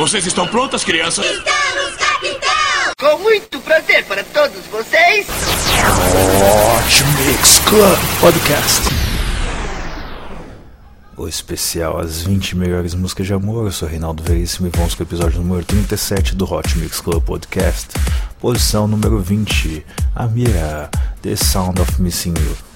Vocês estão prontas, crianças? Estamos, capitão! Com muito prazer para todos vocês. Hot Mix Club Podcast. O especial As 20 Melhores Músicas de Amor. Eu sou Reinaldo Veríssimo e vamos com o episódio número 37 do Hot Mix Club Podcast. Posição número 20. Amira, The Sound of Missing You.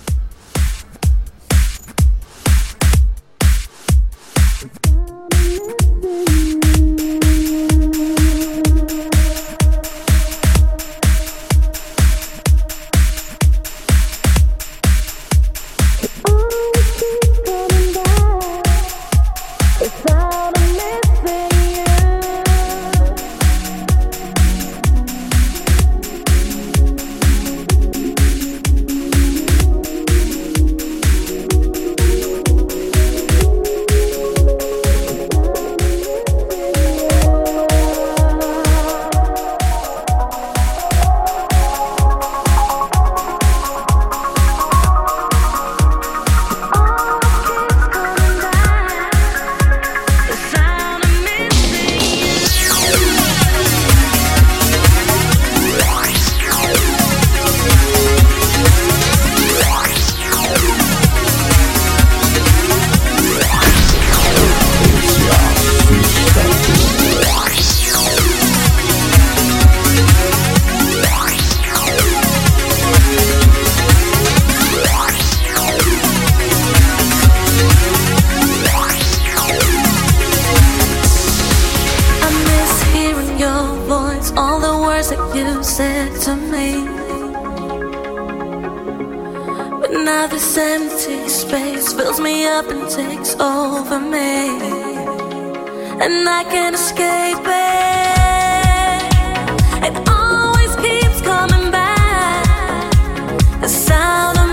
your voice, all the words that you said to me. But now this empty space fills me up and takes over me, and I can't escape it. It always keeps coming back. The sound.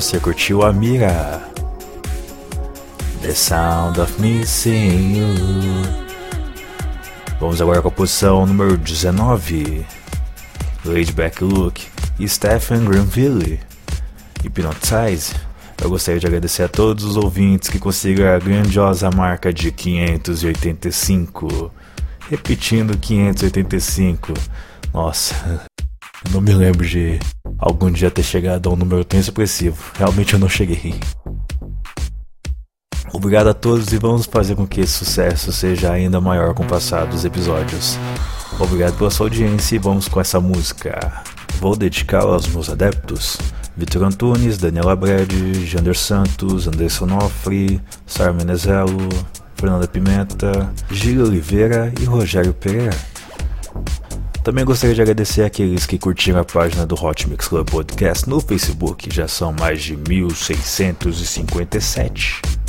Você curtiu a Mira? The Sound of Missing You. Vamos agora com a posição número 19. Laid Back Look e Stephen Granville. Hypnotize. Eu gostaria de agradecer a todos os ouvintes que conseguiram a grandiosa marca de 585. Repetindo 585. Nossa, eu não me lembro de algum dia ter chegado a um número tão expressivo. Realmente eu não cheguei. Obrigado a todos e vamos fazer com que esse sucesso seja ainda maior com o passar dos episódios. Obrigado pela sua audiência e vamos com essa música. Vou dedicá-la aos meus adeptos. Vitor Antunes, Daniela Brede, Jander Santos, Anderson Nofre, Sara Menezelo, Fernanda Pimenta, Gil Oliveira e Rogério Pereira. Também gostaria de agradecer aqueles que curtiram a página do Hot Mix Club Podcast no Facebook, já são mais de 1657.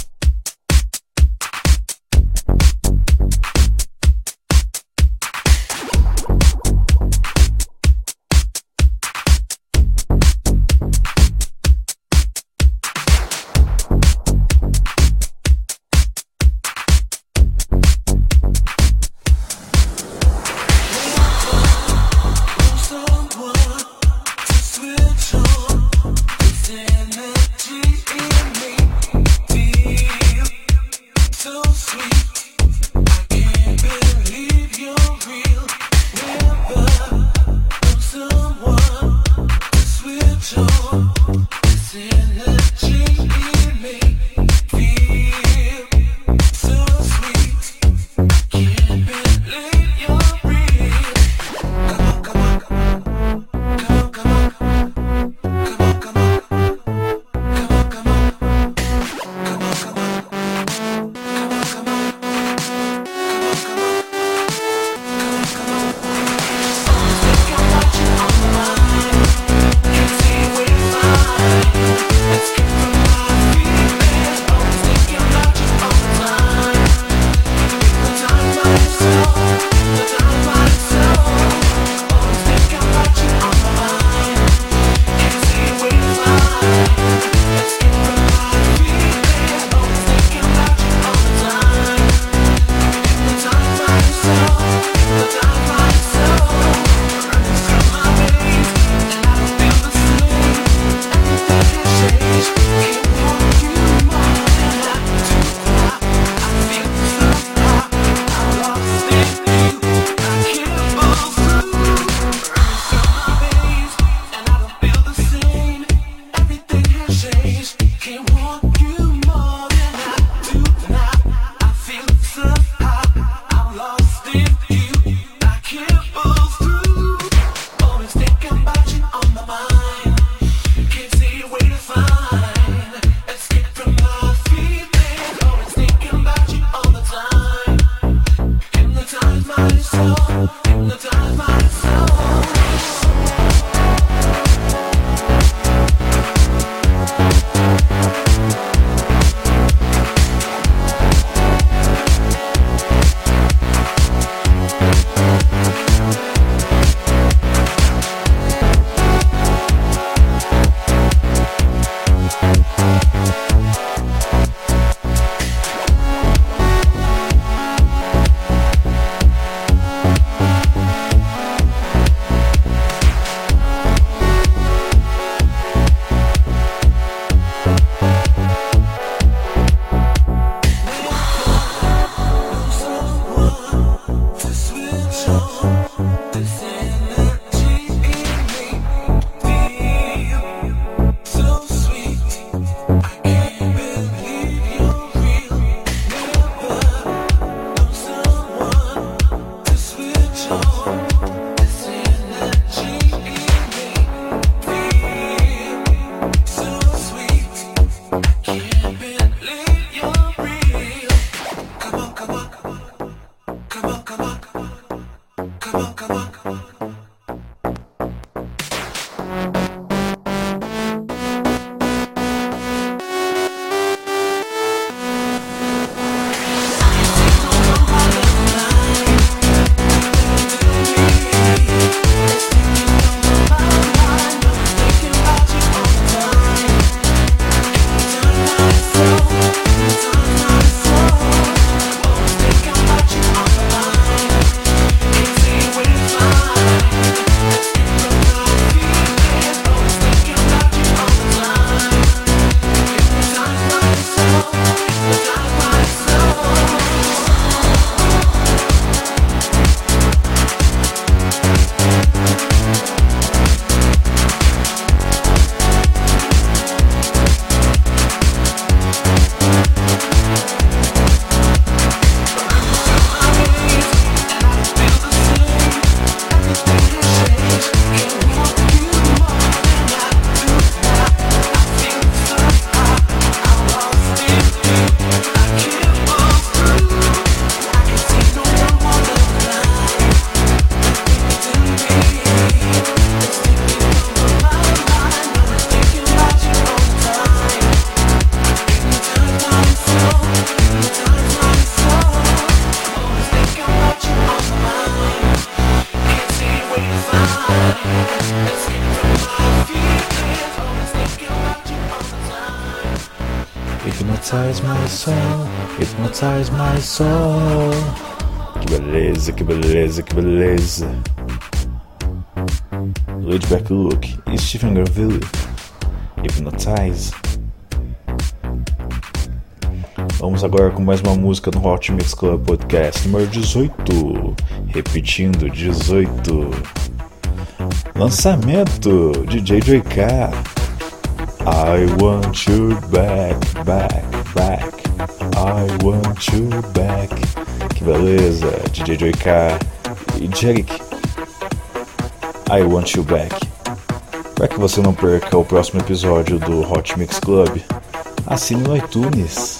Hypnotize my soul, hypnotize my soul. Que beleza, que beleza, que beleza. Laidback Look e Stephen Garville. Hypnotize. Vamos agora com mais uma música no Hot Mix Club Podcast número 18. Repetindo, 18. Lançamento DJ JK. I want you back, back, I want you back. Que beleza, DJ JK e Jerick. I want you back. Para que você não perca o próximo episódio do Hot Mix Club, assine no iTunes.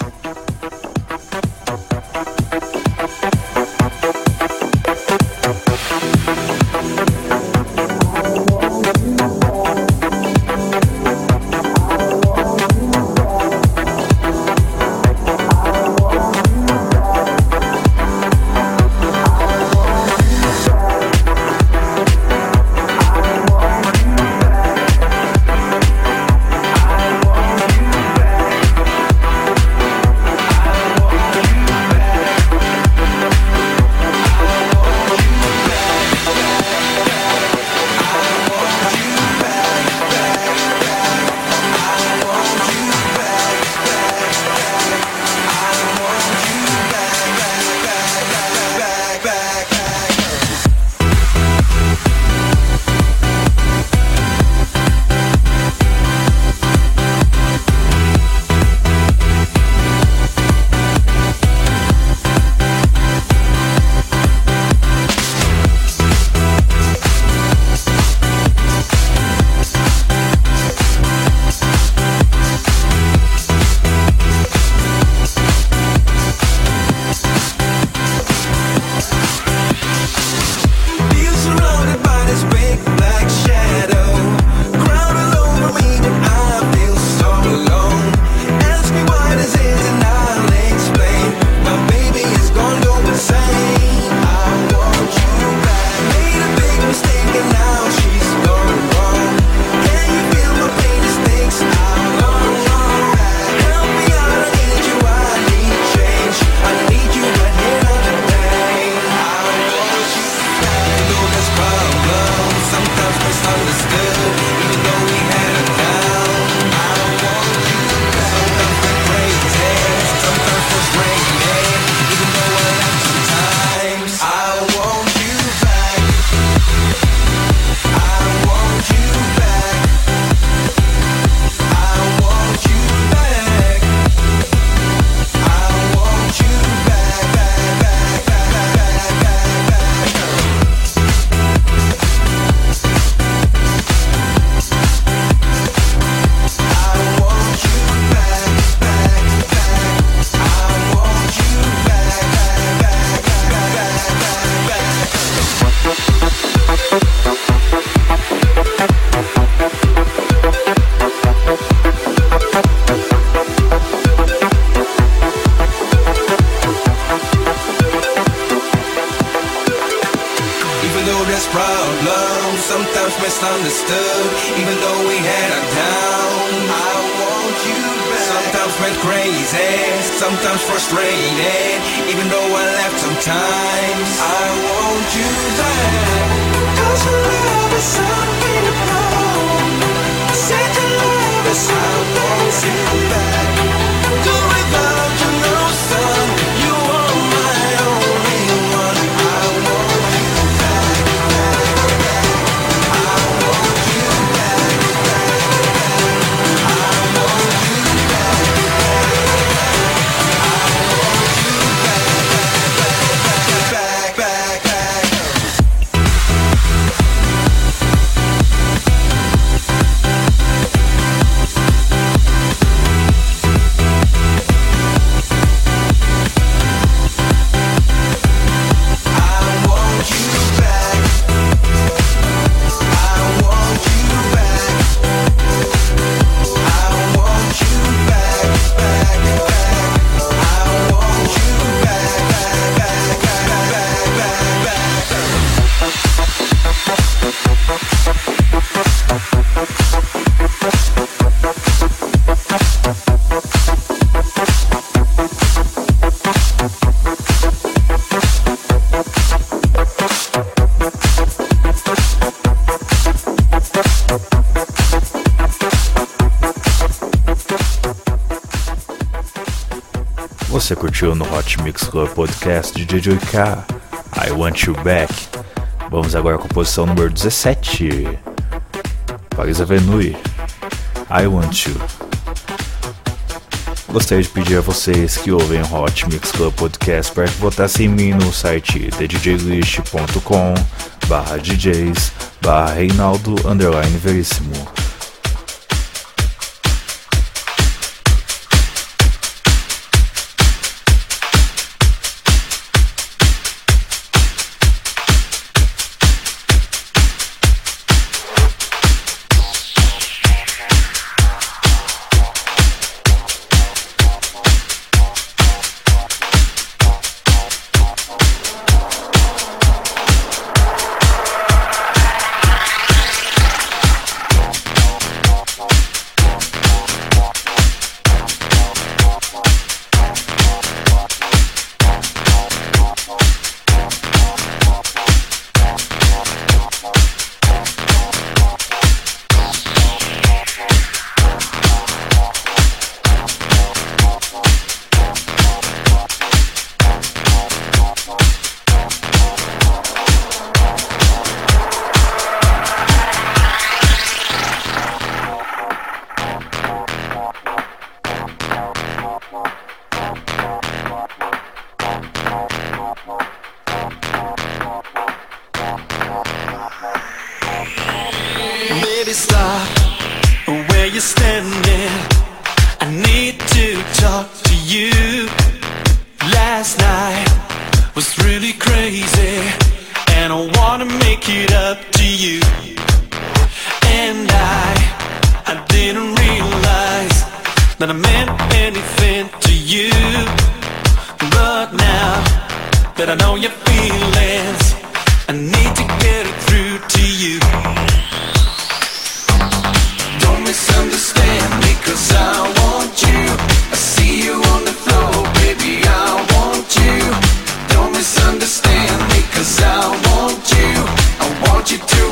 Você curtiu no Hot Mix Club Podcast de DJ K, I Want You Back. Vamos agora com a posição número 17. Paris Avenue, I Want You. Gostaria de pedir a vocês que ouvem o Hot Mix Club Podcast para que votassem em mim no site thedjlist.com barra DJs barra Reinaldo underline Veríssimo.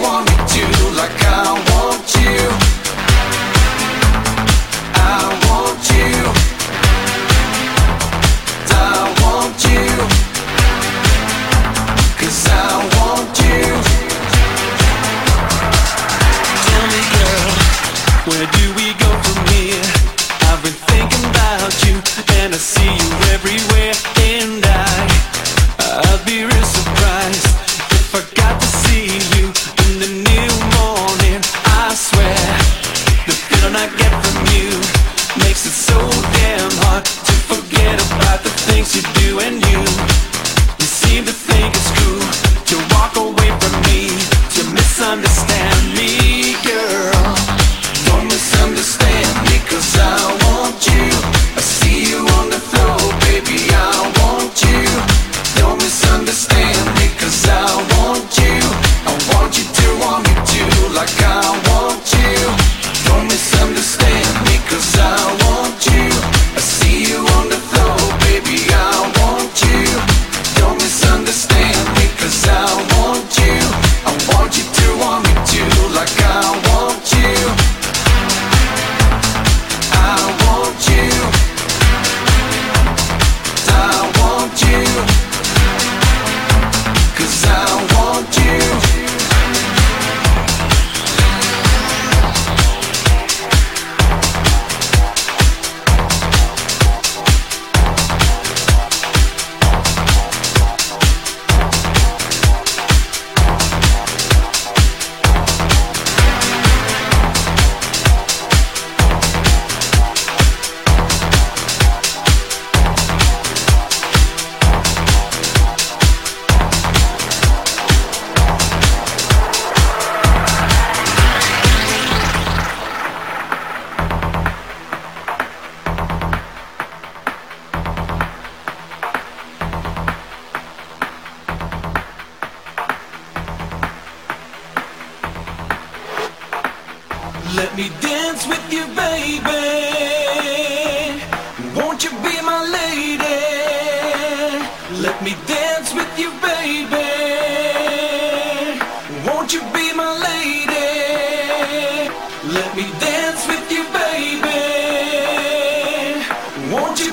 Won't you be my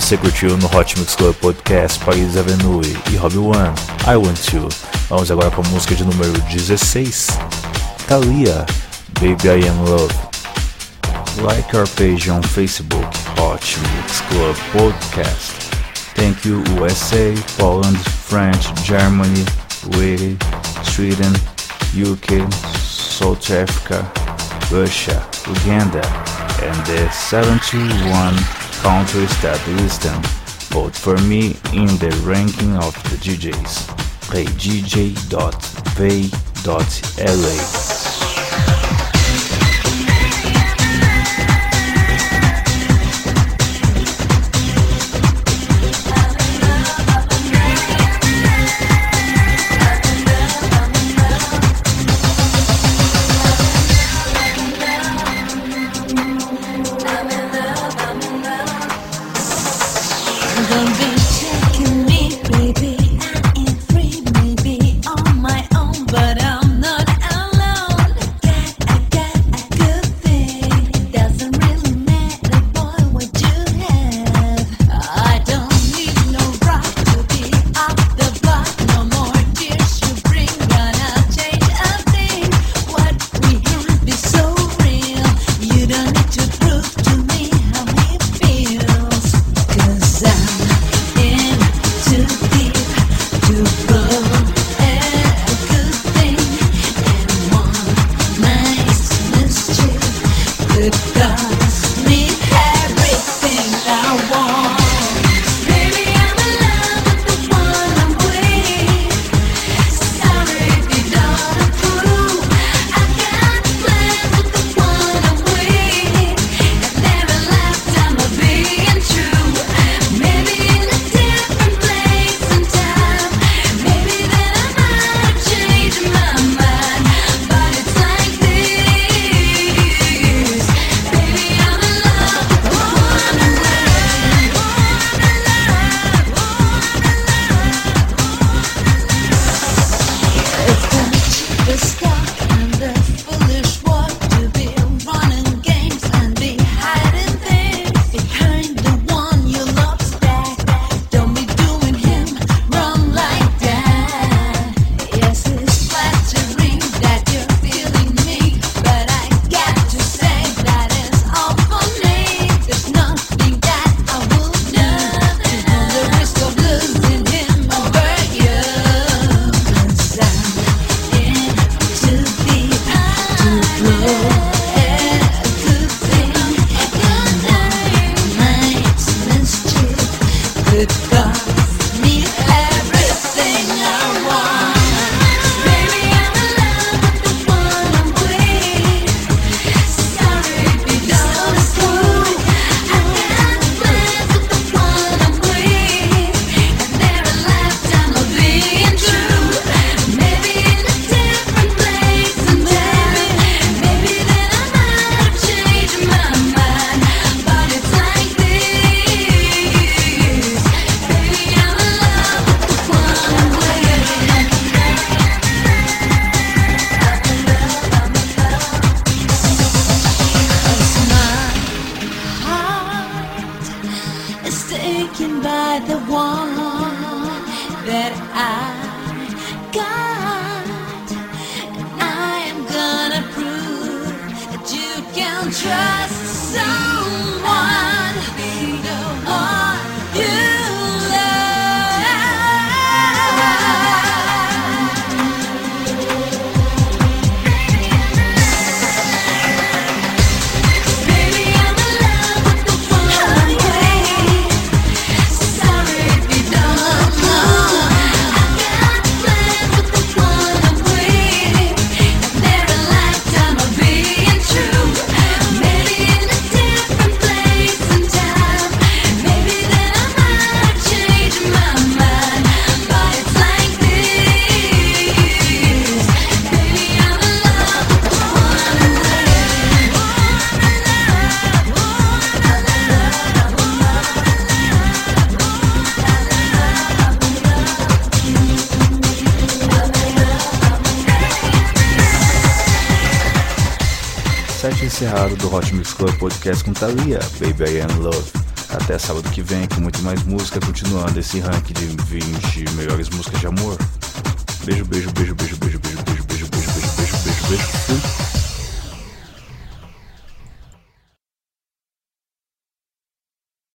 Você curtiu no Hot Mix Club Podcast Paris Avenue e Robbie One, I Want You. Vamos agora com a música de número 16, Thalia, Baby I Am Love. Like our page on Facebook, Hot Mix Club Podcast. Thank you USA, Poland, French, Germany, Sweden, UK, South Africa, Russia, Uganda, and the 721 countries that list them, vote for me in the ranking of the DJs. PlayDJ.va.la Mix Club Podcast com Thalia, Baby I Am Love. Até sábado que vem com muito mais música, continuando esse ranking de 20 melhores músicas de amor. Beijo, beijo, beijo, beijo, beijo, beijo, beijo, beijo, beijo, beijo, beijo, beijo, beijo.